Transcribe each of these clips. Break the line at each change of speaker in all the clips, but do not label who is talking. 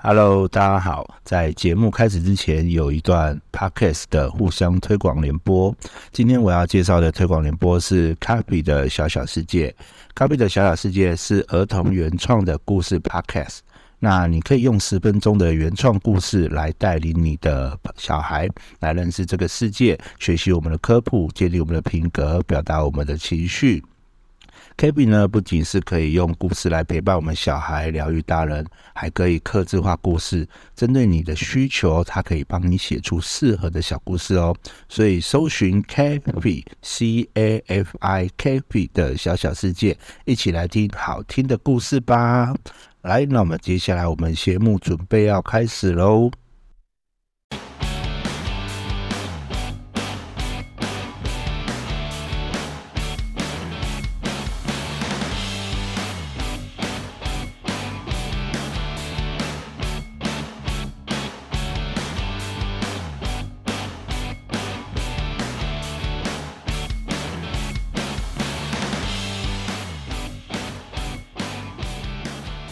Hello，大家好。在节目开始之前，有一段 Podcast 的互相推广联播。今天我要介绍的推广联播是 Copy 的小小世界。Copy 的小小世界是儿童原创的故事 Podcast。那你可以用十分钟的原创故事来带领你的小孩来认识这个世界，学习我们的科普，建立我们的品格，表达我们的情绪。Kaby 呢，不仅是可以用故事来陪伴我们小孩、疗愈大人，还可以客制化故事，针对你的需求，它可以帮你写出适合的小故事哦。所以搜寻 Kaby C A F I Kaby 的小小世界，一起来听好听的故事吧。来，那我们接下来我们节目准备要开始喽。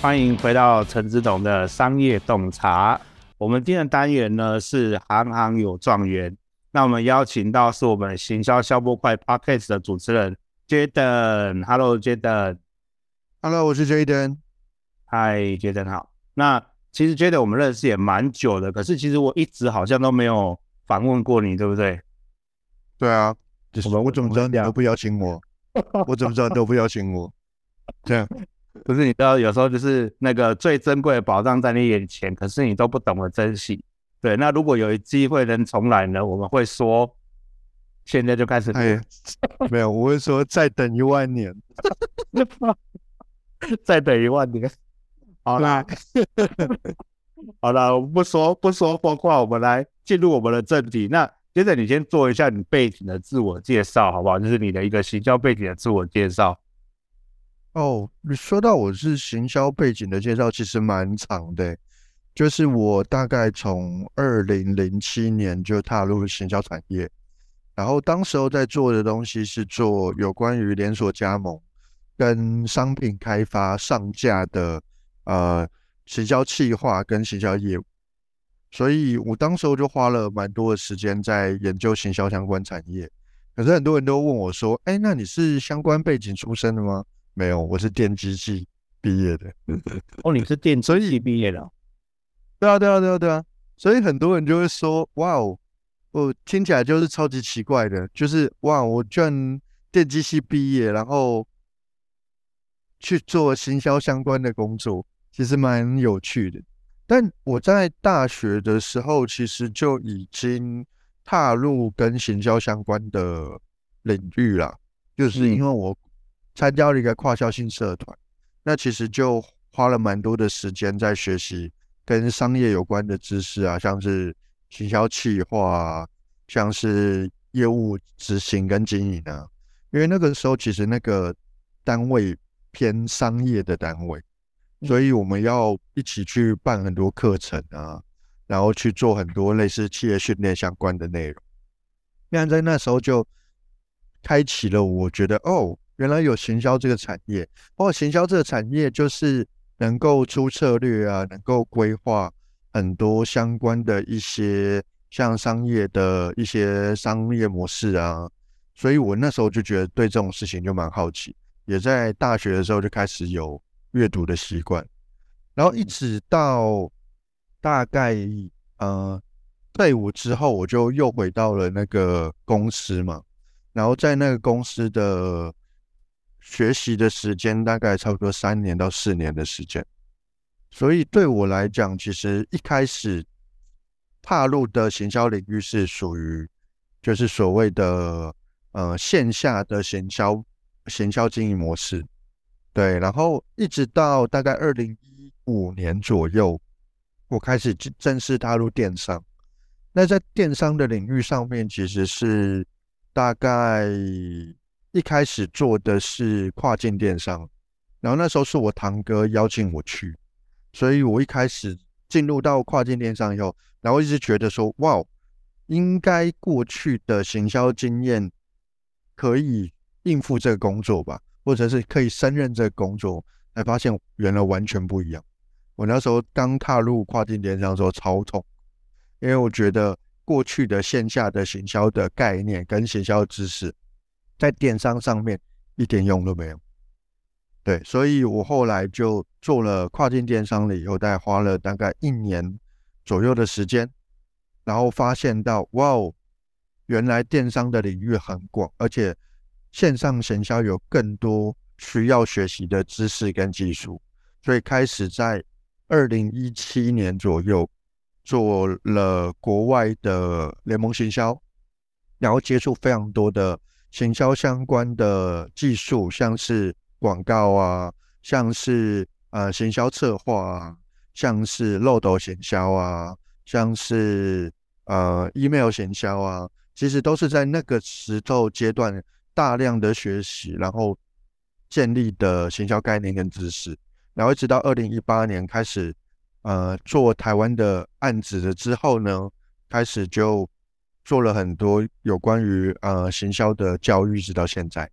欢迎回到陈志董的商业洞察。我们今天的单元呢是行行有状元。那我们邀请到是我们行销消波块 Podcast 的主持人 Jaden。Hello，Jaden。
Hello，我是 Jaden。
Hi，Jaden 好。那其实 Jaden 我们认识也蛮久的，可是其实我一直好像都没有访问过你，对不对？
对啊，就是我怎么知道你都不邀请我？我怎么知道你都不邀请我？这样。
不是，你知道有时候就是那个最珍贵的宝藏在你眼前，可是你都不懂得珍惜。对，那如果有一机会能重来呢？我们会说，现在就开始。
哎，没有，我会说再等一万年，
再等一万年。好啦，好了，我们不说不说疯话，我们来进入我们的正题。那接着你先做一下你背景的自我介绍，好不好？就是你的一个行销背景的自我介绍。
哦，你说到我是行销背景的介绍，其实蛮长的。就是我大概从二零零七年就踏入行销产业，然后当时候在做的东西是做有关于连锁加盟跟商品开发上架的呃行销企划跟行销业务，所以我当时候就花了蛮多的时间在研究行销相关产业。可是很多人都问我说：“哎，那你是相关背景出身的吗？”没有，我是电机系毕业的。
哦，你是电机系毕业的？
对啊，对啊，对啊，对啊。所以很多人就会说：“哇哦，我听起来就是超级奇怪的，就是哇，我居然电机系毕业，然后去做行销相关的工作，其实蛮有趣的。但我在大学的时候，其实就已经踏入跟行销相关的领域了，就是因为我。参加了一个跨校性社团，那其实就花了蛮多的时间在学习跟商业有关的知识啊，像是行销企划啊，像是业务执行跟经营啊。因为那个时候其实那个单位偏商业的单位，所以我们要一起去办很多课程啊，然后去做很多类似企业训练相关的内容。那在那时候就开启了，我觉得哦。原来有行销这个产业，包括，行销这个产业就是能够出策略啊，能够规划很多相关的一些像商业的一些商业模式啊，所以我那时候就觉得对这种事情就蛮好奇，也在大学的时候就开始有阅读的习惯，然后一直到大概呃退伍之后，我就又回到了那个公司嘛，然后在那个公司的。学习的时间大概差不多三年到四年的时间，所以对我来讲，其实一开始踏入的行销领域是属于就是所谓的呃线下的行销行销经营模式，对，然后一直到大概二零一五年左右，我开始正式踏入电商。那在电商的领域上面，其实是大概。一开始做的是跨境电商，然后那时候是我堂哥邀请我去，所以我一开始进入到跨境电商以后，然后一直觉得说，哇，应该过去的行销经验可以应付这个工作吧，或者是可以胜任这个工作，才发现原来完全不一样。我那时候刚踏入跨境电商的时候超痛，因为我觉得过去的线下的行销的概念跟行销知识，在电商上面一点用都没有。对，所以我后来就做了跨境电商了以后，大概花了大概一年左右的时间，然后发现到哇哦，原来电商的领域很广，而且线上行销有更多需要学习的知识跟技术，所以开始在二零一七年左右做了国外的联盟行销，然后接触非常多的行销相关的技术，像是广告啊，像是呃行销策划啊，像是漏斗行销啊，像是呃 email 行销啊，其实都是在那个时候阶段大量的学习，然后。建立的行销概念跟知识，然后一直到二零一八年开始，呃，做台湾的案子了之后呢，开始就做了很多有关于呃行销的教育，直到现在。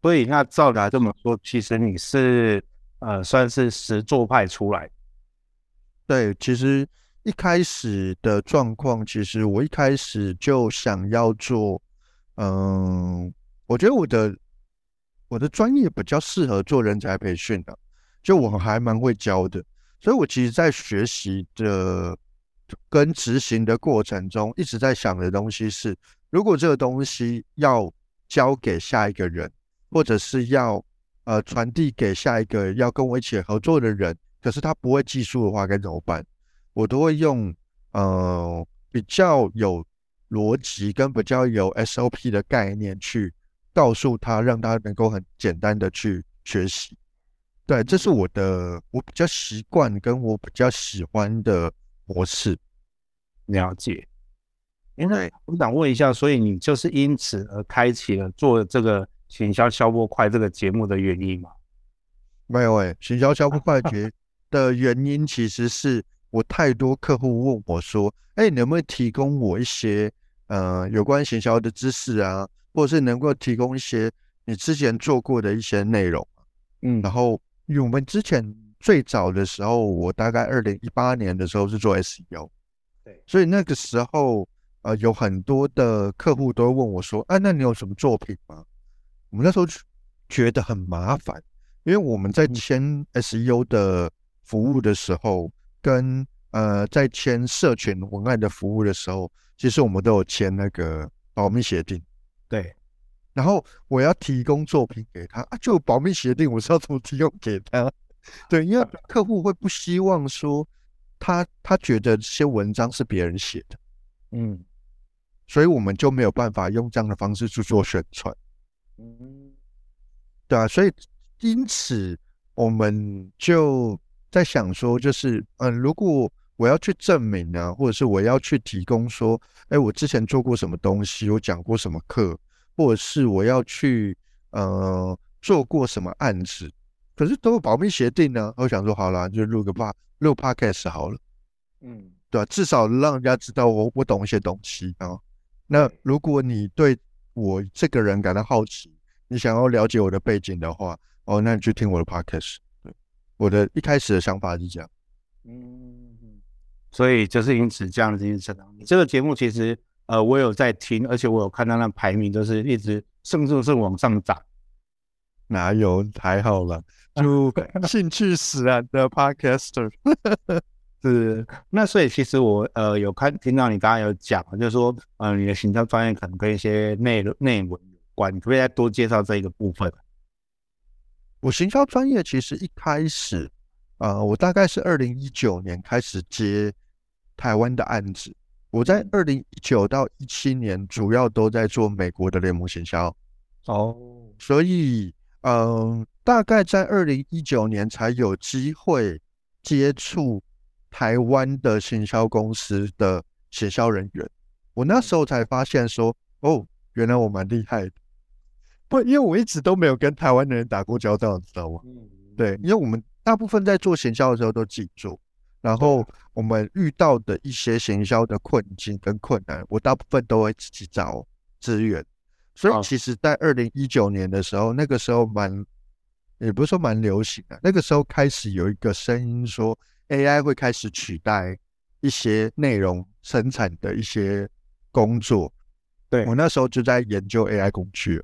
所以那照来这么说，其实你是呃算是实作派出来。
对，其实一开始的状况，其实我一开始就想要做，嗯、呃，我觉得我的。我的专业比较适合做人才培训的，就我还蛮会教的，所以我其实，在学习的跟执行的过程中，一直在想的东西是：如果这个东西要交给下一个人，或者是要呃传递给下一个要跟我一起合作的人，可是他不会技术的话，该怎么办？我都会用呃比较有逻辑跟比较有 SOP 的概念去。告诉他，让他能够很简单的去学习。对，这是我的我比较习惯跟我比较喜欢的模式。
了解。因为我想问一下，所以你就是因此而开启了做这个行销消波快这个节目的原因吗？
没有诶，行销消波快 节的原因其实是我太多客户问我说：“哎，你能不能提供我一些呃有关行销的知识啊？”或者是能够提供一些你之前做过的一些内容，嗯，然后因为我们之前最早的时候，我大概二零一八年的时候是做 SEO，对，所以那个时候呃有很多的客户都会问我说，啊，那你有什么作品吗？我们那时候觉得很麻烦，因为我们在签 SEO 的服务的时候，跟呃在签社群文案的服务的时候，其实我们都有签那个保密协定。对，然后我要提供作品给他啊，就保密协定，我是要怎么提供给他？对，因为客户会不希望说他他觉得这些文章是别人写的，嗯，所以我们就没有办法用这样的方式去做宣传，嗯，对啊，所以因此我们就在想说，就是嗯，如果我要去证明呢、啊，或者是我要去提供说，哎，我之前做过什么东西，我讲过什么课。或者是我要去呃做过什么案子，可是都有保密协定呢。我想说好了，就录个 Pod 录 Podcast 好了，嗯，对吧？至少让人家知道我我懂一些东西啊。那如果你对我这个人感到好奇，你想要了解我的背景的话，哦，那你去听我的 Podcast。对，我的一开始的想法是这样，
嗯，所以就是因此这样子成长。这个节目其实。呃，我有在听，而且我有看到那排名就是一直甚至是往上涨。
哪有？还好了，就兴趣使然的 Podcaster。
是，那所以其实我呃有看听到你刚刚有讲，就是说呃你的行销专业可能跟一些内内文有关，你可不可以再多介绍这一个部分？
我行销专业其实一开始，呃，我大概是二零一九年开始接台湾的案子。我在二零一九到一七年主要都在做美国的联盟行销，哦，所以嗯、呃，大概在二零一九年才有机会接触台湾的行销公司的行销人员。我那时候才发现说，哦，原来我蛮厉害的。不，因为我一直都没有跟台湾的人打过交道，你知道吗？对，因为我们大部分在做行销的时候都自己做。然后我们遇到的一些行销的困境跟困难，我大部分都会自己找资源。所以其实，在二零一九年的时候，那个时候蛮也不是说蛮流行的。那个时候开始有一个声音说，AI 会开始取代一些内容生产的一些工作。
对，
我那时候就在研究 AI 工具。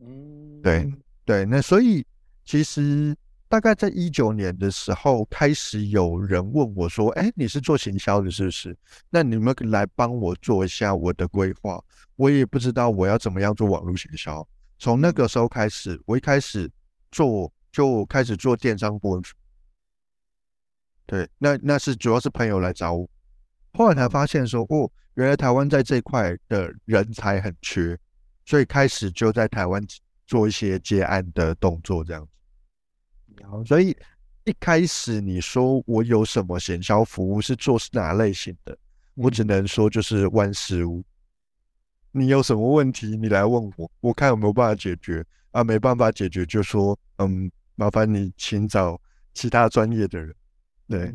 嗯，
对对，那所以其实大概在一九年的时候，开始有人问我说：“哎，你是做行销的，是不是？那你们来帮我做一下我的规划。”我也不知道我要怎么样做网络行销。从那个时候开始，我一开始做就开始做电商部分。对，那那是主要是朋友来找我，后来才发现说：“哦，原来台湾在这块的人才很缺。”所以开始就在台湾做一些接案的动作，这样子。所以一开始你说我有什么行销服务是做是哪类型的，我只能说就是万事屋。你有什么问题，你来问我，我看有没有办法解决啊。没办法解决，就说嗯，麻烦你请找其他专业的人。对，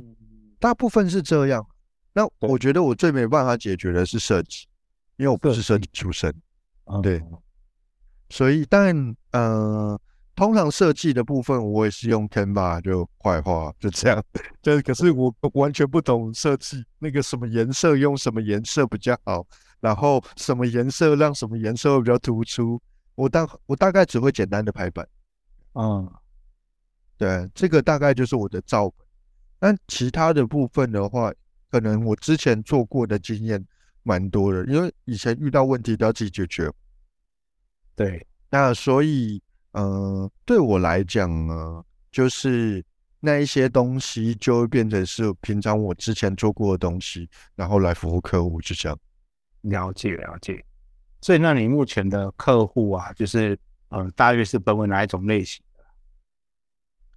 大部分是这样。那我觉得我最没办法解决的是设计，因为我不是设计出身。对，所以但呃，通常设计的部分我也是用 Canva 就画画，就这样。就可是我完全不懂设计，那个什么颜色用什么颜色比较好，然后什么颜色让什么颜色会比较突出，我大我大概只会简单的排版。嗯，对，这个大概就是我的照本。但其他的部分的话，可能我之前做过的经验。蛮多的，因为以前遇到问题都要自己解决。对，那所以，呃，对我来讲呢，就是那一些东西就会变成是平常我之前做过的东西，然后来服务客户，就这样。
了解了解。所以，那你目前的客户啊，就是嗯、呃，大约是分为哪一种类型的？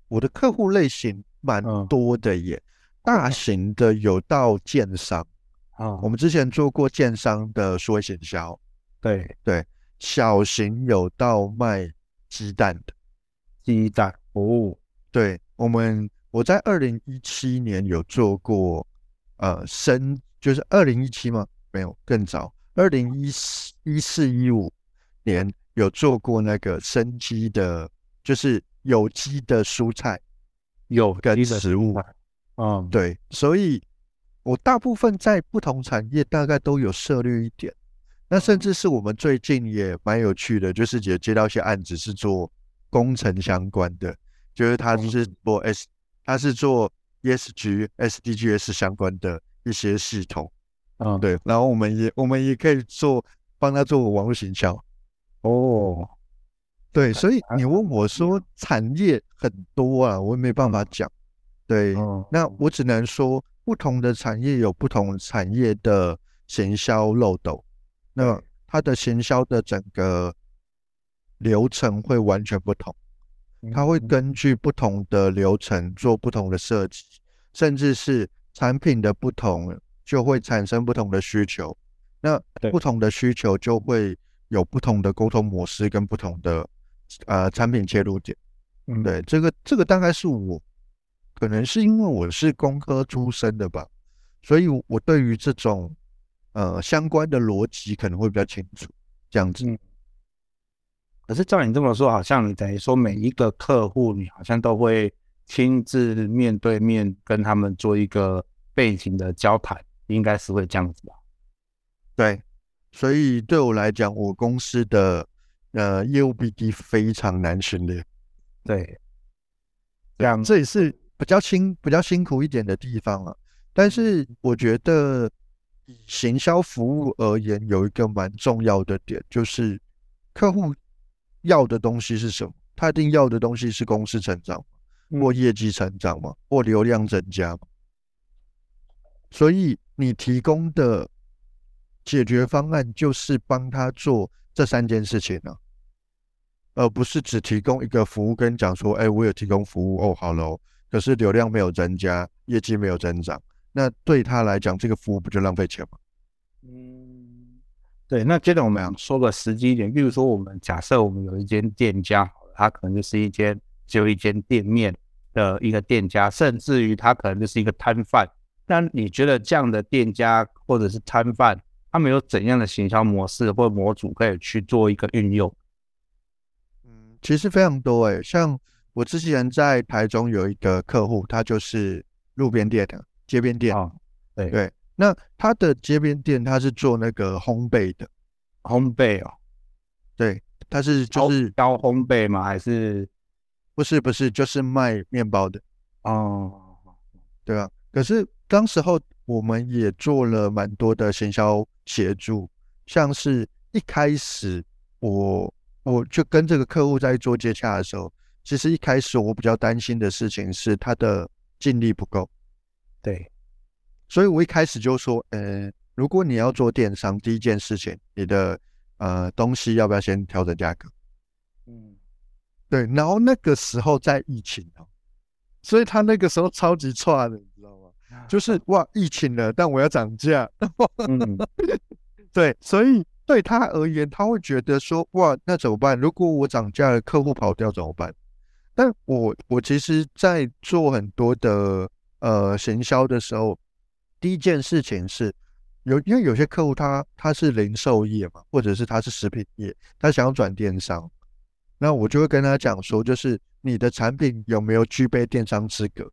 我的客户类型蛮多的耶，嗯、大型的有到建商。啊，我们之前做过建商的数位行销，对对，小型有到卖鸡蛋的，
鸡蛋哦，
对，我们我在二零一七年有做过，呃，生就是二零一七吗？没有，更早，二零一四一四一五年有做过那个生鸡的，就是有机的蔬菜，有跟食物，嗯，对，所以。我大部分在不同产业大概都有涉猎一点，那甚至是我们最近也蛮有趣的，就是也接到一些案子是做工程相关的，就是他是做 S，他是做 ESG、SDGs 相关的一些系统，嗯，对，然后我们也我们也可以做帮他做网络行销，哦，对，所以你问我说产业很多啊，我也没办法讲，对，那我只能说。不同的产业有不同产业的行销漏斗，那它的行销的整个流程会完全不同，它会根据不同的流程做不同的设计，甚至是产品的不同就会产生不同的需求，那不同的需求就会有不同的沟通模式跟不同的呃产品切入点，嗯。对，这个这个大概是我。可能是因为我是工科出身的吧，所以我对于这种呃相关的逻辑可能会比较清楚。这样子，嗯、可是照你这么说，好像你等于说每一个客户，你好像都会亲自面对面跟他们做一个背景的交谈，应该是会这样子吧？对，所以对我来讲，我公司的呃业务 BD 非常难训练。对，这样这也是。比较辛比较辛苦一点的地方啊，但是我觉得以行销服务而言，有一个蛮重要的点，就是客户要的东西是什么？他一定要的东西是公司成长，或业绩成长嘛，或流量增加嘛。所以你提供的解决方案就是帮他做这三件事情呢、啊，而不是只提供一个服务跟你讲说，哎，我有提供服务哦，好了。可是流量没有增加，业绩没有增长，那对他来讲，这个服务不就浪费钱吗？嗯，对。那接着我们想说个实际一点，比如说我们假设我们有一间店家，他可能就是一间只有一间店面的一个店家，甚至于他可能就是一个摊贩。那你觉得这样的店家或者是摊贩，他们有怎样的行销模式或模组可以去做一个运用？嗯，其实非常多诶、欸，像。我之前在台中有一个客户，他就是路边店的街边店。
哦，对
对。那他的街边店，他是做那个烘焙的，
烘焙哦。
对，他是就是
高烘焙吗？还是
不是不是，就是卖面包的。
哦，
对啊。可是当时候我们也做了蛮多的行销协助，像是一开始我我就跟这个客户在做接洽的时候，其实一开始我比较担心的事情是他的精力不够。
对，
所以我一开始就说，呃，如果你要做电商，第一件事情，你的呃东西要不要先调整价格？嗯，对。然后那个时候在疫情哦，所以他那个时候超级差的，你知道吗？就是 哇，疫情了，但我要涨价。嗯，对，所以对他而言，他会觉得说哇，那怎么办？如果我涨价了，客户跑掉怎么办？但我我其实，在做很多的呃行销的时候，第一件事情是有，因为有些客户他他是零售业嘛，或者是他是食品业，他想要转电商，那我就会跟他讲说，就是你的产品有没有具备电商资格？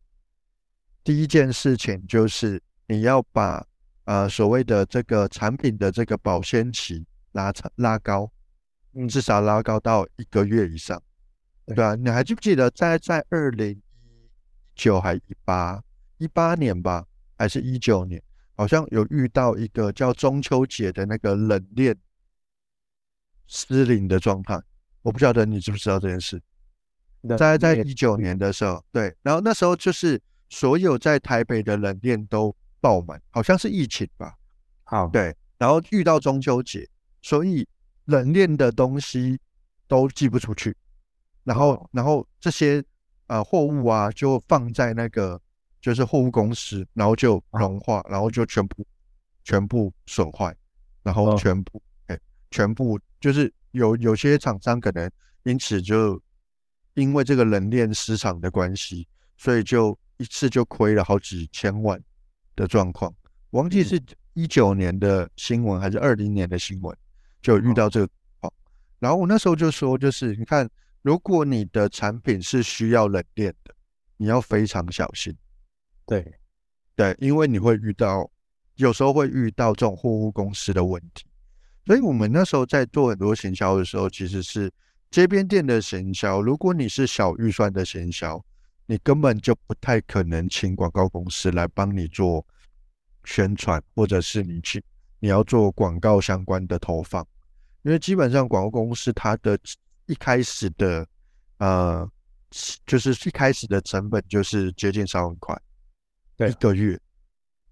第一件事情就是你要把呃所谓的这个产品的这个保鲜期拉长拉高，嗯，至少拉高到一个月以上，对啊？你还记不记得在在二零一九还一八一八年吧，还是一九年，好像有遇到一个叫中秋节的那个冷链失灵的状态，我不晓得你知不知道这件事？在在一九年的时候，对，然后那时候就是。所有在台北的冷链都爆满，好像是疫情吧？好，对，然后遇到中秋节，所以冷链的东西都寄不出去，然后，然后这些呃货物啊，就放在那个就是货物公司，然后就融化，然后就全部全部损坏，然后全部哎，全部就是有有些厂商可能因此就因为这个冷链市场的关系，所以就。一次就亏了好几千万的状况，忘记是一九年的新闻还是二零年的新闻，就遇到这个哦。然后我那时候就说，就是你看，如果你的产品是需要冷链的，你要非常小心。对，对，因为你会遇到，有时候会遇到这种货物公司的问题。所以我们那时候在做很多行销的时候，其实是街边店的行销。如果你是小预算的行销，你根本就不太可能请广告公司来帮你做宣传，或者是你去你要做广告相关的投放，因为基本上广告公司它的一开始的呃，就是一开始的成本就是接近三万块，一个月，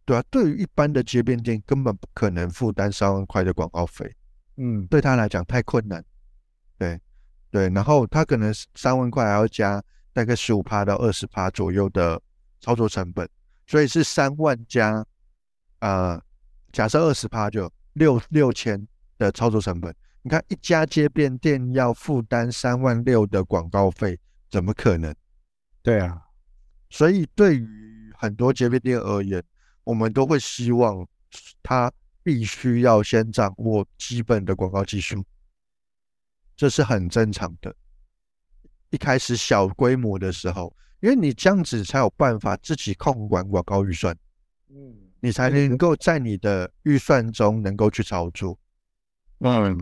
对啊，对于一般的街边店根本不可能负担三万块的广告费，嗯，对他来讲太困难，对对，然后他可能三万块还要加。大概十五趴到二十趴左右的操作成本，所以是三万加，呃，假设二十趴就六六千的操作成本。你看一家街边店要负担三万六的广告费，怎么可能？对啊，所以对于很多街边店而言，我们都会希望他必须要先掌握基本的广告技术，这是很正常的。一开始小规模的时候，因为你这样子才有办法自己控管广告预算，嗯，你才能够在你的预算中能够去操作。
嗯，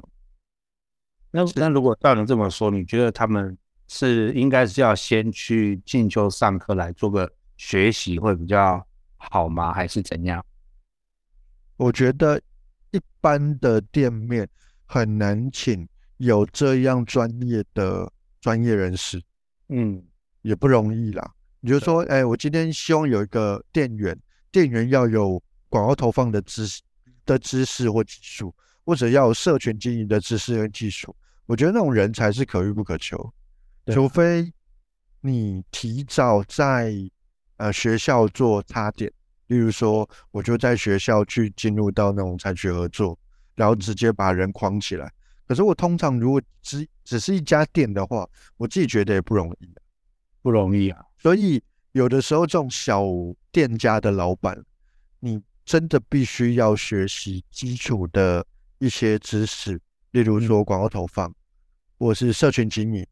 那那如果照你这么说，你觉得他们是应该是要先去进修上课来做个学习会比较好吗？还是怎样？
我觉得一般的店面很难请有这样专业的。专业人士，嗯，也不容易啦。你就说，哎，我今天希望有一个店员，店员要有广告投放的知识的知识或技术，或者要有社群经营的知识跟技术。我觉得那种人才是可遇不可求，除非你提早在呃学校做插点，例如说，我就在学校去进入到那种产学合作，然后直接把人框起来。可是我通常如果只只是一家店的话，我自己觉得也不容易，
不容易啊。
所以有的时候这种小店家的老板，你真的必须要学习基础的一些知识，例如说广告投放，或是社群经营，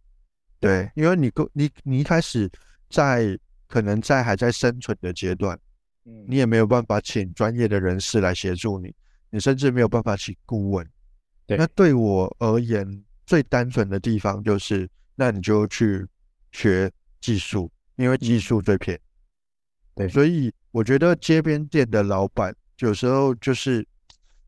对，因为你你你一开始在可能在还在生存的阶段，嗯，你也没有办法请专业的人士来协助你，你甚至没有办法请顾问。对，那对我而言，最单纯的地方就是，那你就去学技术，因为技术最便宜。对，所以我觉得街边店的老板有时候就是，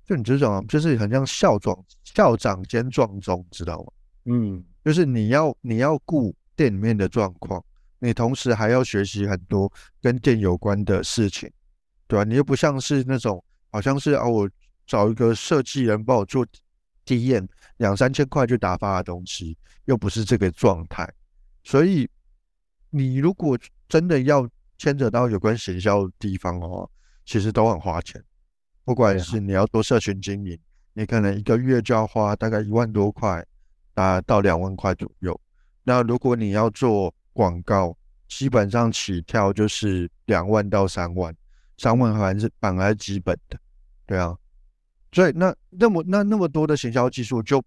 就你这种，就是很像校长校长兼撞钟，知道吗？嗯。就是你要你要顾店里面的状况，你同时还要学习很多跟店有关的事情，对吧？你又不像是那种好像是啊，我找一个设计人帮我做体验，两三千块就打发的东西，又不是这个状态。所以你如果真的要牵扯到有关行销的地方的话，其实都很花钱。不管是你要做社群经营，你可能一个月就要花大概一万多块。啊，到两万块左右。那如果你要做广告，基本上起跳就是两万到三万，三万还是反而基本的，对啊。所以那那么那那么多的行销技术，就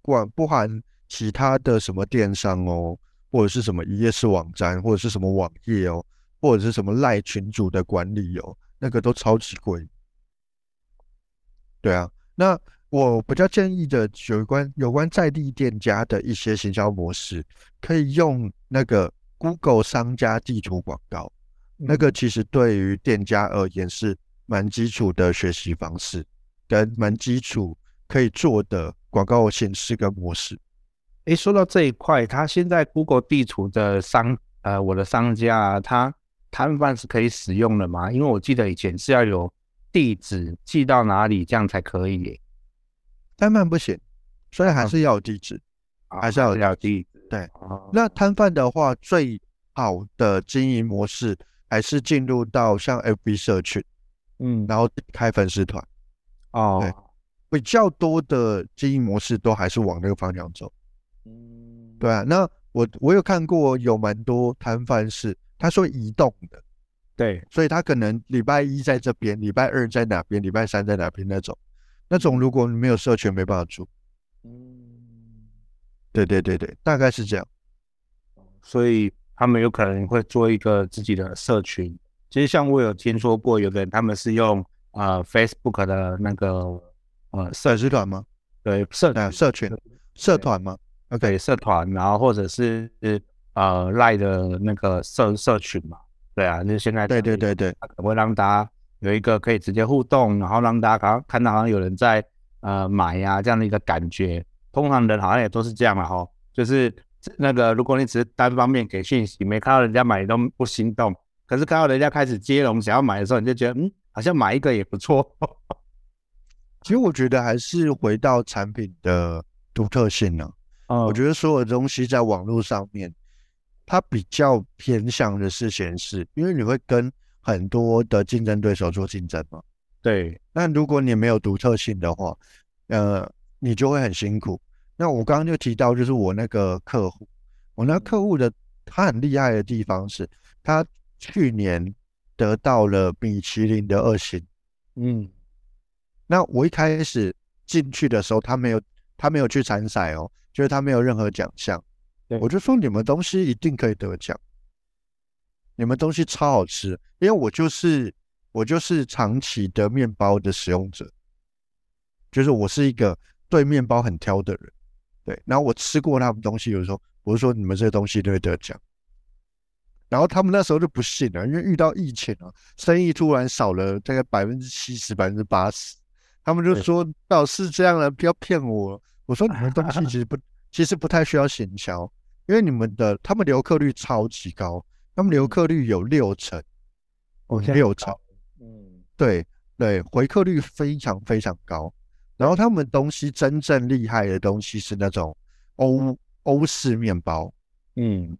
管不含其他的什么电商哦，或者是什么一页式网站，或者是什么网页哦，或者是什么赖群组的管理哦，那个都超级贵。对啊，那。我比较建议的有关有关在地店家的一些行销模式，可以用那个 Google 商家地图广告，那个其实对于店家而言是蛮基础的学习方式，跟蛮基础可以做的广告形式跟模式。
诶，说到这一块，它现在 Google 地图的商呃，我的商家啊他摊贩是可以使用的吗？因为我记得以前是要有地址寄到哪里这样才可以耶。
摊贩不行，所以还是要有地址，
哦、
还是要有地址。对，哦、那摊贩的话，最好的经营模式还是进入到像 FB 社群，嗯，然后开粉丝团。哦，对，比较多的经营模式都还是往那个方向走。嗯，对啊。那我我有看过有蛮多摊贩是他说移动的，对，所以他可能礼拜一在这边，礼拜二在哪边，礼拜三在哪边那种。那种如果你没有社群，没办法做。嗯，对对对对，大概是这样。
所以他们有可能会做一个自己的社群。其实像我有听说过，有的人他们是用啊、呃、Facebook 的那个呃
社区团吗？
对，社
团社群社团吗
？OK，社团，然后或者是呃赖的那个社社群嘛。对啊，那现在
对对对对，
可会让大家。有一个可以直接互动，然后让大家看看到好像有人在呃买呀、啊、这样的一个感觉。通常人好像也都是这样嘛哈，就是那个如果你只是单方面给讯息，没看到人家买你都不心动，可是看到人家开始接龙想要买的时候，你就觉得嗯，好像买一个也不错。
其实我觉得还是回到产品的独特性呢、啊。嗯、我觉得所有的东西在网络上面，它比较偏向的是显示，因为你会跟。很多的竞争对手做竞争嘛，
对。
那如果你没有独特性的话，呃，你就会很辛苦。那我刚刚就提到，就是我那个客户，我那客户的他很厉害的地方是，他去年得到了米其林的二星。嗯。那我一开始进去的时候，他没有，他没有去参赛哦，就是他没有任何奖项。我就说你们东西一定可以得奖。你们东西超好吃，因为我就是我就是长期的面包的使用者，就是我是一个对面包很挑的人，对。然后我吃过他们东西，有时候我就说你们这些东西都会得奖，然后他们那时候就不信了，因为遇到疫情啊，生意突然少了大概百分之七十、百分之八十，他们就说老是这样的，不要骗我。我说你们东西其实不，其实不太需要行销，因为你们的他们留客率超级高。他们留客率有六成，哦，六成，嗯，对对，回客率非常非常高。然后他们东西真正厉害的东西是那种欧欧式面包，嗯，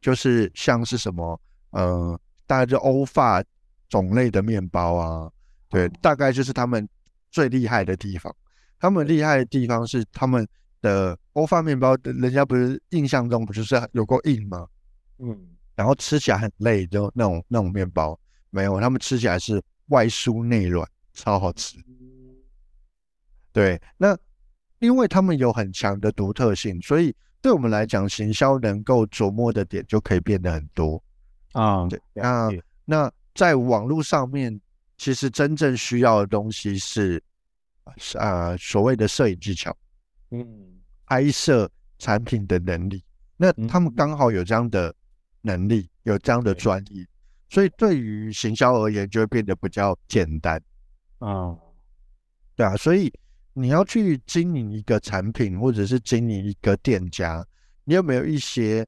就是像是什么，呃，大概就欧法种类的面包啊，对，大概就是他们最厉害的地方。他们厉害的地方是他们的欧法面包，人家不是印象中不就是有够硬吗？嗯。然后吃起来很累，就那种那种面包没有，他们吃起来是外酥内软，超好吃。对，那因为他们有很强的独特性，所以对我们来讲，行销能够琢磨的点就可以变得很多
啊。
对，那那在网络上面，其实真正需要的东西是啊、呃、所谓的摄影技巧，嗯，拍摄产品的能力。那他们刚好有这样的能力，有这样的专业，所以对于行销而言，就会变得比较简单。啊，对啊，所以。你要去经营一个产品，或者是经营一个店家，你有没有一些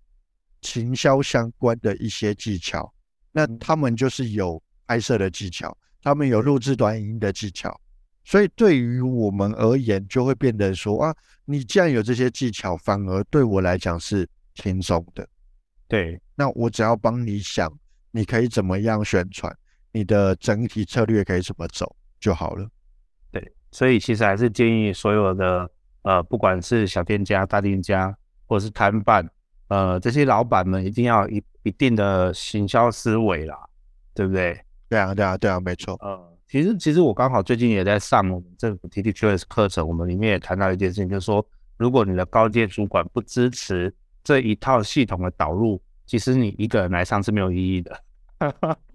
行销相关的一些技巧？那他们就是有拍摄的技巧，他们有录制短影音的技巧，所以对于我们而言，就会变得说啊，你既然有这些技巧，反而对我来讲是轻松的。对，那我只要帮你想，你可以怎么样宣传，你的整体策略可以怎么走就好了。
所以其实还是建议所有的呃，不管是小店家、大店家，或者是摊贩，呃，这些老板们一定要一一定的行销思维啦，对不对？
对啊，对啊，对啊，没错。
呃，其实其实我刚好最近也在上我们政府 TTQS 课程，我们里面也谈到一件事情，就是说，如果你的高阶主管不支持这一套系统的导入，其实你一个人来上是没有意义的。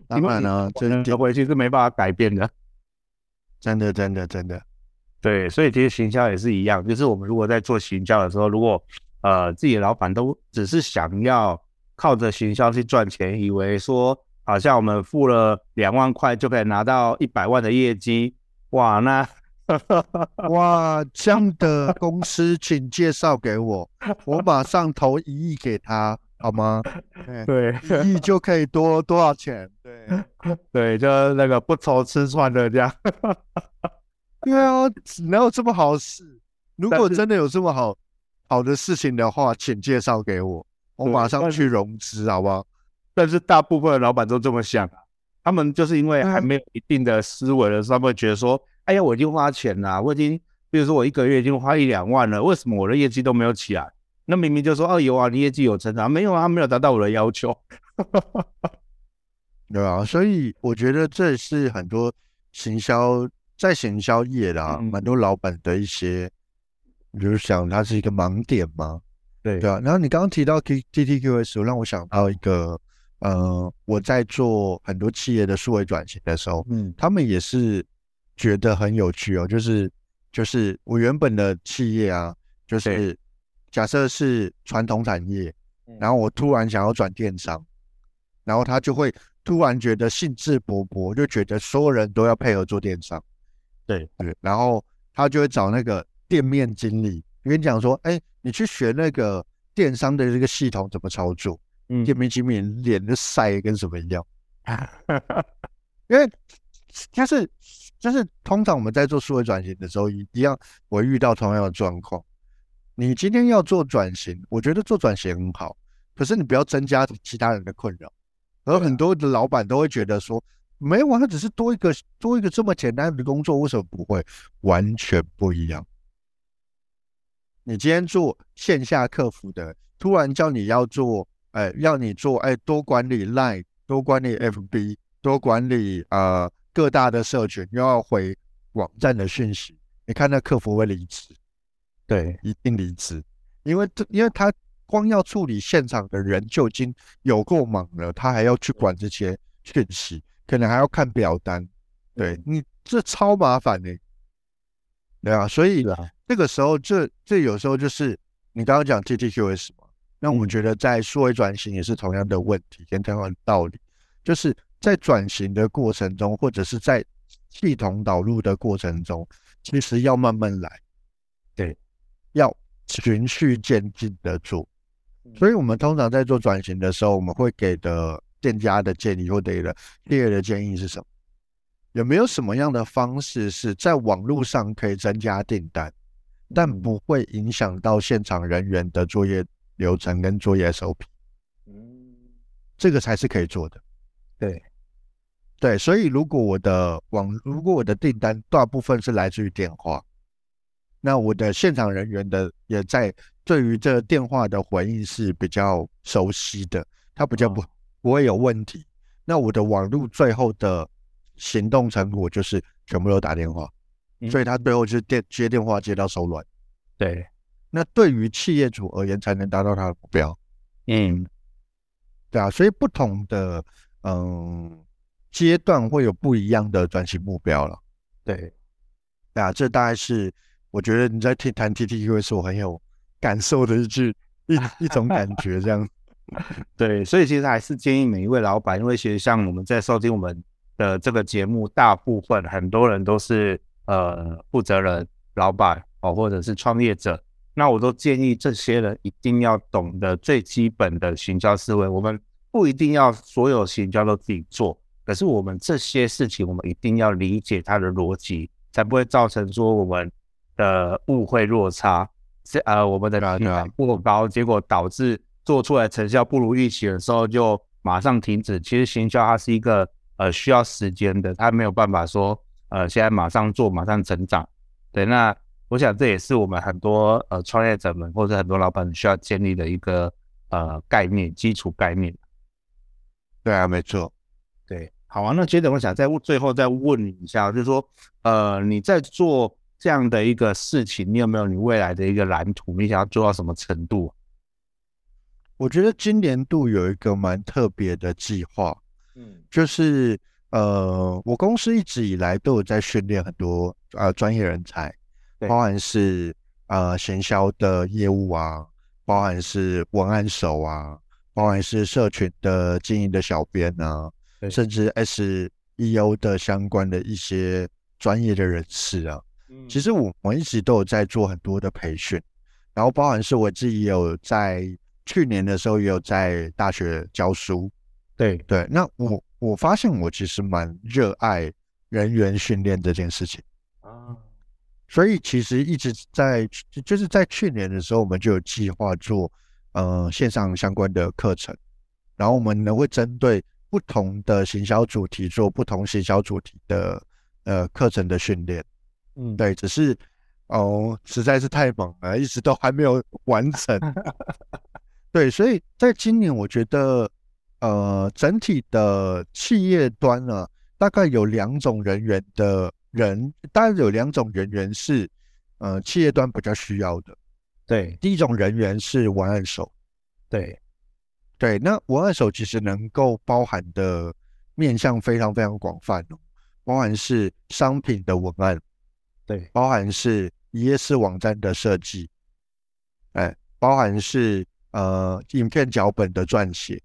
当然了，真
的回去是没办法改变的。
真的，真的，真的。
对，所以其实行销也是一样，就是我们如果在做行销的时候，如果呃自己的老板都只是想要靠着行销去赚钱，以为说好像我们付了两万块就可以拿到一百万的业绩，哇，那
哇这样的公司请介绍给我，我马上投一亿给他，好吗？
对，
一亿就可以多多少钱？对，
对，就那个不愁吃穿的这样。
对啊，哪有这么好事？如果真的有这么好好的事情的话，请介绍给我，我马上去融资，好不好？
但是大部分的老板都这么想啊，他们就是因为还没有一定的思维的时候，他们会觉得说：“哎呀，我已经花钱了，我已经，比如说我一个月已经花一两万了，为什么我的业绩都没有起来？那明明就说哦有啊，你业绩有成长，没有啊，他没有达到我的要求，
对啊，所以我觉得这是很多行销。在行销业啦，蛮多老板的一些，比如想它是一个盲点嘛，对对啊。然后你刚刚提到 T T T Q S，让我想到一个，呃，我在做很多企业的数位转型的时候，嗯，他们也是觉得很有趣哦。就是就是我原本的企业啊，就是假设是传统产业，然后我突然想要转电商，然后他就会突然觉得兴致勃勃，就觉得所有人都要配合做电商。对对，然后他就会找那个店面经理，跟你讲说：“哎，你去学那个电商的这个系统怎么操作。”嗯，店面经理脸就晒跟什么一样，因为他是就是通常我们在做数位转型的时候，一一样我遇到同样的状况。你今天要做转型，我觉得做转型很好，可是你不要增加其他人的困扰。而很多的老板都会觉得说。没有啊，他只是多一个多一个这么简单的工作，为什么不会？完全不一样。你今天做线下客服的，突然叫你要做，哎，要你做，哎，多管理 Line，多管理 FB，多管理呃各大的社群，又要回网站的讯息，你看那客服会离职？对，一定离职，因为这，因为他光要处理现场的人就已经有够忙了，他还要去管这些讯息。可能还要看表单，对你这超麻烦的，对啊，所以这个时候这这有时候就是你刚刚讲 TTQS 嘛，那我们觉得在数位转型也是同样的问题跟同样的道理，就是在转型的过程中，或者是在系统导入的过程中，其实要慢慢来，对，要循序渐进的做，所以我们通常在做转型的时候，我们会给的。店家的建议或对的，第二的建议是什么？有没有什么样的方式是在网络上可以增加订单，但不会影响到现场人员的作业流程跟作业 SOP？嗯，这个才是可以做的。对，对，所以如果我的网，如果我的订单大部分是来自于电话，那我的现场人员的也在对于这个电话的回应是比较熟悉的，他比较不。不会有问题。那我的网络最后的行动成果就是全部都打电话，嗯、所以他最后就是电接电话接到手软。对那对于企业主而言，才能达到他的目标。
嗯，
对啊，所以不同的嗯阶段会有不一样的转型目标了。
对，
对啊，这大概是我觉得你在听谈 TTQ 时，我很有感受的一句一一种感觉，这样。
对，所以其实还是建议每一位老板，因为其实像我们在收听我们的这个节目，大部分很多人都是呃负责人、老板哦，或者是创业者。那我都建议这些人一定要懂得最基本的行销思维。我们不一定要所有行销都自己做，可是我们这些事情，我们一定要理解它的逻辑，才不会造成说我们的误会落差，这呃我们的期待过高，结果导致。做出来成效不如预期的时候，就马上停止。其实行销它是一个呃需要时间的，它没有办法说呃现在马上做马上成长。对，那我想这也是我们很多呃创业者们或者很多老板需要建立的一个呃概念，基础概念。
对啊，没错。
对，好啊。那接着我想再最后再问你一下，就是说呃你在做这样的一个事情，你有没有你未来的一个蓝图？你想要做到什么程度？
我觉得今年度有一个蛮特别的计划，嗯，就是呃，我公司一直以来都有在训练很多呃专业人才，包含是呃行销的业务啊，包含是文案手啊，包含是社群的经营的小编啊，甚至 SEO 的相关的一些专业的人士啊，嗯，其实我我一直都有在做很多的培训，然后包含是我自己也有在。去年的时候也有在大学教书，对对。那我我发现我其实蛮热爱人员训练这件事情啊，所以其实一直在就是在去年的时候，我们就有计划做呃线上相关的课程，然后我们呢会针对不同的行销主题做不同行销主题的呃课程的训练。嗯，对，只是哦实在是太猛了，一直都还没有完成。对，所以在今年，我觉得，呃，整体的企业端呢，大概有两种人员的人，大概有两种人员是，呃，企业端比较需要的。对，第一种人员是文案手。对，对，那文案手其实能够包含的面向非常非常广泛哦，包含是商品的文案，对，包含是一页式网站的设计，哎，包含是。呃，影片脚本的撰写，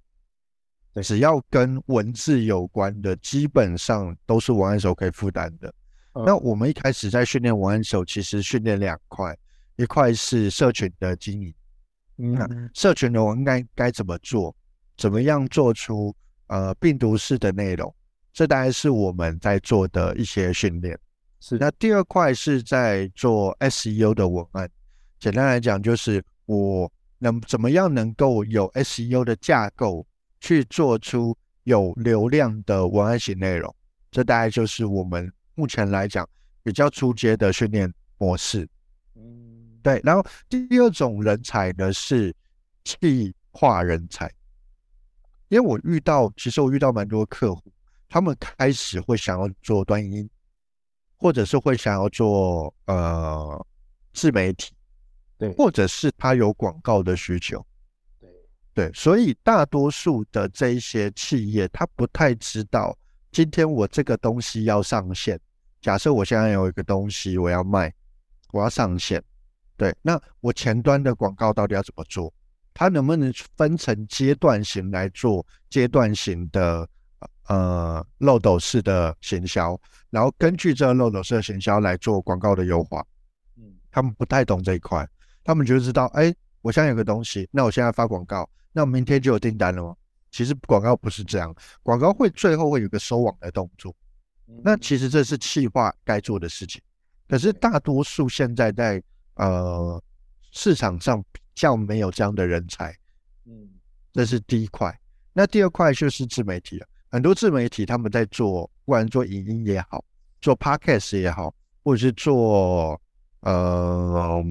只要跟文字有关的，基本上都是文案手可以负担的。嗯。那我们一开始在训练文案手，其实训练两块，一块是社群的经营，嗯，社群的文案该怎么做，怎么样做出呃病毒式的内容，这大概是我们在做的一些训练。是。那第二块是在做 SEO 的文案，简单来讲就是我。能怎么样能够有 SEO 的架构去做出有流量的文案型内容？这大概就是我们目前来讲比较初阶的训练模式。嗯，对。然后第二种人才呢是企划人才，因为我遇到，其实我遇到蛮多客户，他们开始会想要做短影音，或者是会想要做呃自媒体。对，或者是他有广告的需求，对对，所以大多数的这一些企业，他不太知道今天我这个东西要上线。假设我现在有一个东西我要卖，我要上线，对，那我前端的广告到底要怎么做？它能不能分成阶段型来做阶段型的呃漏斗式的行销，然后根据这个漏斗式的行销来做广告的优化？嗯，他们不太懂这一块。他们就知道，哎，我现在有个东西，那我现在发广告，那我明天就有订单了吗？其实广告不是这样，广告会最后会有个收网的动作。那其实这是企划该做的事情。可是大多数现在在呃市场上比较没有这样的人才。嗯，这是第一块。那第二块就是自媒体了。很多自媒体他们在做，不管做影音也好，做 Podcast 也好，或者是做呃。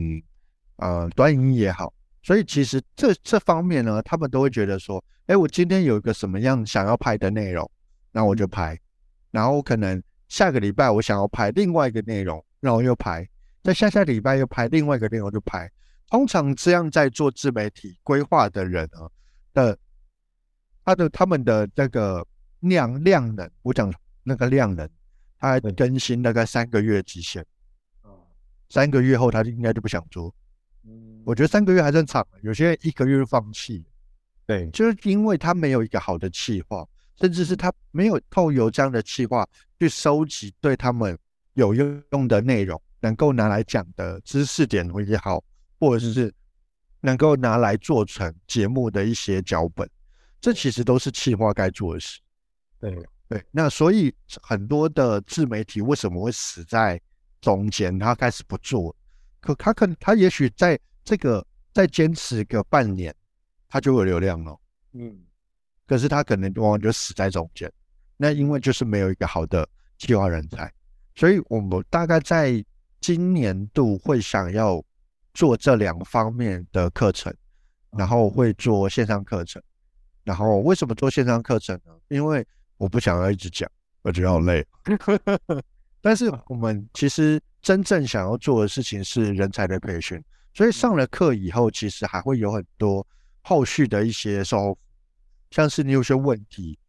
呃，短影音也好，所以其实这这方面呢，他们都会觉得说，哎，我今天有一个什么样想要拍的内容，那我就拍，然后可能下个礼拜我想要拍另外一个内容，然后又拍，在下下礼拜又拍另外一个内容就拍，通常这样在做自媒体规划的人啊的，他的他们的那个量量能，我讲那个量能，他更新大概三个月极限，三个月后他就应该就不想做。我觉得三个月还算长，有些人一个月就放弃。对，就是因为他没有一个好的计划，甚至是他没有透过这样的计划去收集对他们有用的内容，能够拿来讲的知识点也好，或者是能够拿来做成节目的一些脚本，这其实都是企划该做的事。对对，那所以很多的自媒体为什么会死在中间？他开始不做，可他可能他也许在这个再坚持个半年。他就有流量了，嗯，可是他可能往往就死在中间，那因为就是没有一个好的计划人才，所以我们大概在今年度会想要做这两方面的课程，然后会做线上课程，然后为什么做线上课程呢？因为我不想要一直讲，我觉得好累。但是我们其实真正想要做的事情是人才的培训，所以上了课以后，其实还会有很多。后续的一些收，像是你有些问题，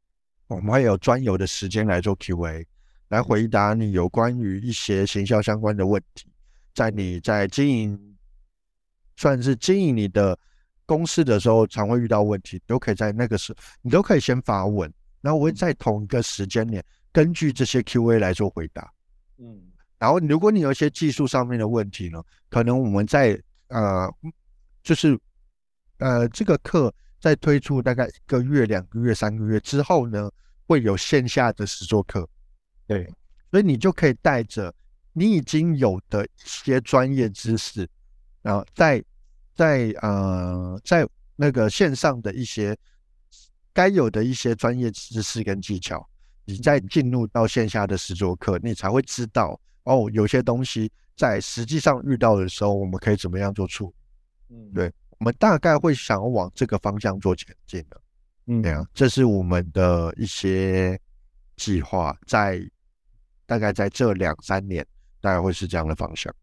我们会有专有的时间来做 Q&A，来回答你有关于一些行销相关的问题。在你在经营，算是经营你的公司的时候，常会遇到问题，都可以在那个时，你都可以先发问，然后我会在同一个时间点，根据这些 Q&A 来做回答。嗯，然后如果你有一些技术上面的问题呢，可能我们在呃，就是。呃，这个课在推出大概一个月、两个月、三个月之后呢，会有线下的实作课。对，所以你就可以带着你已经有的一些专业知识，然后在在呃在那个线上的一些该有的一些专业知识跟技巧，你再进入到线下的实作课，你才会知道哦，有些东西在实际上遇到的时候，我们可以怎么样做处理。嗯，对。我们大概会想要往这个方向做前进的，嗯，对啊，这是我们的一些计划，在大概在这两三年，大概会是这样的方向。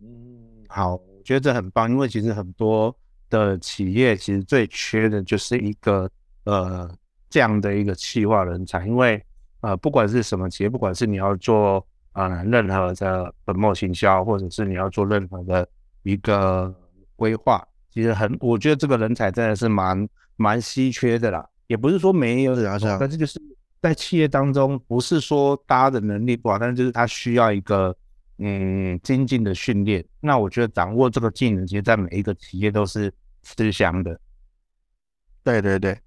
嗯，好，我觉得这很棒，因为其实很多的企业其实最缺的就是一个呃这样的一个企划人才，因为呃不管是什么企业，不管是你要做啊、呃、任何的本末行销，或者是你要做任何的一个规划。其实很，我觉得这个人才真的是蛮蛮稀缺的啦，也不是说没有，但是就是在企业当中，不是说大家的能力不好，但是就是他需要一个嗯精进的训练。那我觉得掌握这个技能，其实在每一个企业都是吃香的。
对对对，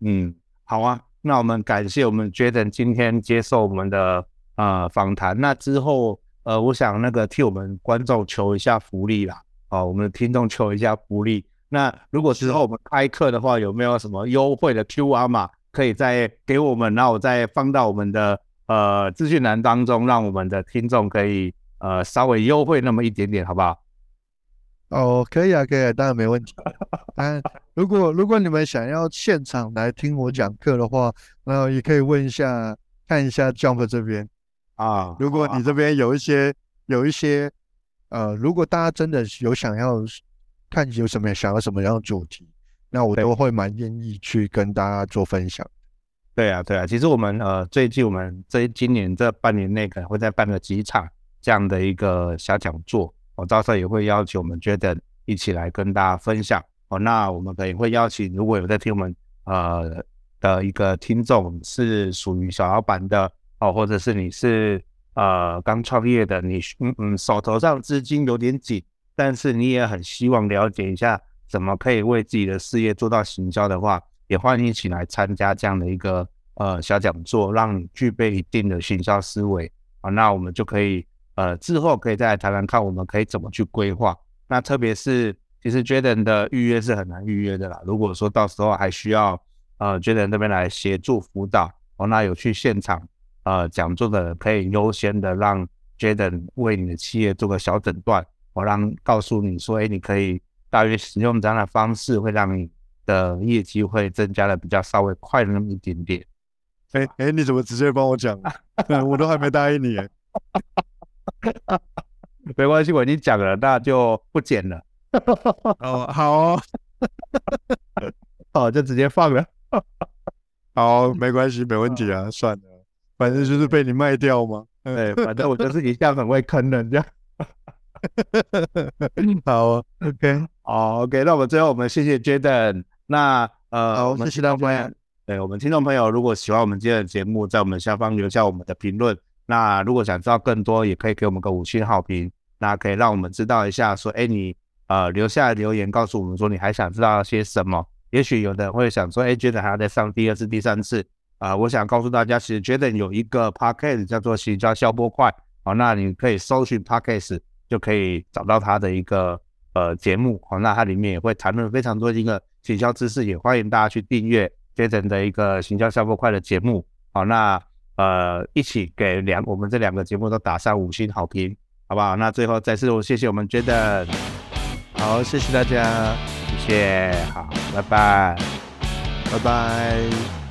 嗯，好啊，那我们感谢我们 Jaden 今天接受我们的呃访谈。那之后呃，我想那个替我们观众求一下福利啦。好，我们的听众求一下福利。那如果之后我们开课的话，有没有什么优惠的 QR 码可以再给我们？那我再放到我们的呃资讯栏当中，让我们的听众可以呃稍微优惠那么一点点，好不好？
哦，可以啊，可以啊，当然没问题。嗯、啊，如果如果你们想要现场来听我讲课的话，那也可以问一下，看一下 Jump 这边啊。如果你这边有一些有一些。呃，如果大家真的有想要看有什么想要什么样的主题，那我都会蛮愿意去跟大家做分享。
对啊，对啊，其实我们呃最近我们这今年这半年内可能会再办个几场这样的一个小讲座，我到时候也会邀请我们 Jaden 一起来跟大家分享。哦，那我们可能会邀请如果有在听我们呃的一个听众是属于小老板的哦，或者是你是。呃，刚创业的你，嗯嗯，手头上资金有点紧，但是你也很希望了解一下怎么可以为自己的事业做到行销的话，也欢迎一起来参加这样的一个呃小讲座，让你具备一定的行销思维啊。那我们就可以呃之后可以再来谈谈看，我们可以怎么去规划。那特别是其实 Jaden 的预约是很难预约的啦。如果说到时候还需要呃 Jaden 那边来协助辅导，哦，那有去现场。呃，讲座的可以优先的让 Jaden 为你的企业做个小诊断，我让告诉你说，哎，你可以大约使用这样的方式，会让你的业绩会增加的比较稍微快那么一点点。
哎哎，你怎么直接帮我讲？我都还没答应你。
没关系，我已经讲了，那就不剪了。
哦，好哦，
好，就直接放了。
好，没关系，没问题啊，算了，反正就是被你卖掉嘛。
对，反正我就是一向很会坑人这样。
好啊，OK，
好，OK，那我们最后我们谢谢 Jaden。那呃，
好，
我们
谢谢大家。
对我们听众朋友，如果喜欢我们今天的节目，在我们下方留下我们的评论。那如果想知道更多，也可以给我们个五星好评。那可以让我们知道一下，说，哎，你呃留下留言告诉我们说你还想知道些什么？也许有的人会想说，哎，Jaden 还要再上第二次、第三次啊，我想告诉大家，其实 Jaden 有一个 Podcast 叫做行销消波块，好，那你可以搜寻 Podcast 就可以找到他的一个呃节目，好，那它里面也会谈论非常多的一个行销知识，也欢迎大家去订阅 Jaden 的一个行销消波块的节目，好，那呃一起给两我们这两个节目都打上五星好评，好不好？那最后再次我谢谢我们 Jaden，
好，谢谢大家，
谢谢，好，拜拜，
拜拜。